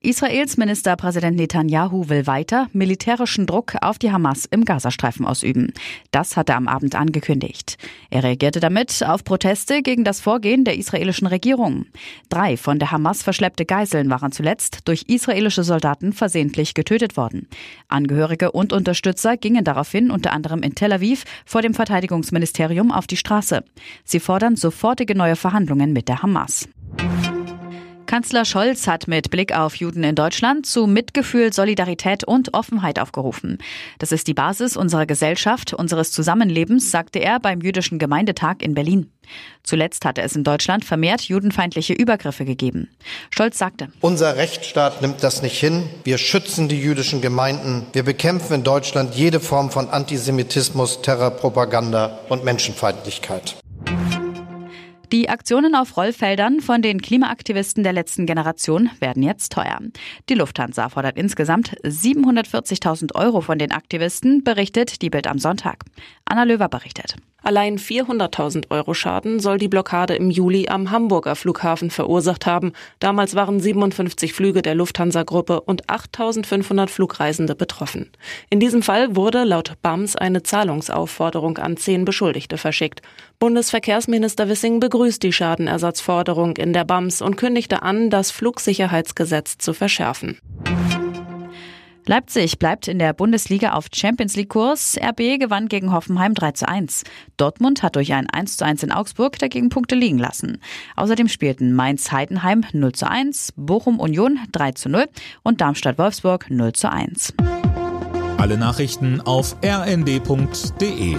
Israels Ministerpräsident Netanyahu will weiter militärischen Druck auf die Hamas im Gazastreifen ausüben. Das hat er am Abend angekündigt. Er reagierte damit auf Proteste gegen das Vorgehen der israelischen Regierung. Drei von der Hamas verschleppte Geiseln waren zuletzt durch israelische Soldaten versehentlich getötet worden. Angehörige und Unterstützer gingen daraufhin unter anderem in Tel Aviv vor dem Verteidigungsministerium auf die Straße. Sie fordern sofortige neue Verhandlungen mit der Hamas. Kanzler Scholz hat mit Blick auf Juden in Deutschland zu Mitgefühl, Solidarität und Offenheit aufgerufen. Das ist die Basis unserer Gesellschaft, unseres Zusammenlebens, sagte er beim Jüdischen Gemeindetag in Berlin. Zuletzt hatte es in Deutschland vermehrt judenfeindliche Übergriffe gegeben. Scholz sagte, Unser Rechtsstaat nimmt das nicht hin. Wir schützen die jüdischen Gemeinden. Wir bekämpfen in Deutschland jede Form von Antisemitismus, Terrorpropaganda und Menschenfeindlichkeit. Die Aktionen auf Rollfeldern von den Klimaaktivisten der letzten Generation werden jetzt teuer. Die Lufthansa fordert insgesamt 740.000 Euro von den Aktivisten, berichtet die Bild am Sonntag. Anna Löwer berichtet. Allein 400.000 Euro Schaden soll die Blockade im Juli am Hamburger Flughafen verursacht haben. Damals waren 57 Flüge der Lufthansa-Gruppe und 8.500 Flugreisende betroffen. In diesem Fall wurde laut BAMS eine Zahlungsaufforderung an zehn Beschuldigte verschickt. Bundesverkehrsminister Wissing begrüßt die Schadenersatzforderung in der BAMS und kündigte an, das Flugsicherheitsgesetz zu verschärfen. Leipzig bleibt in der Bundesliga auf Champions League Kurs. RB gewann gegen Hoffenheim 3 zu 1. Dortmund hat durch ein 1 zu 1 in Augsburg dagegen Punkte liegen lassen. Außerdem spielten Mainz Heidenheim 0 zu 1, Bochum Union 3 zu 0 und Darmstadt Wolfsburg 0 zu 1. Alle Nachrichten auf rnd.de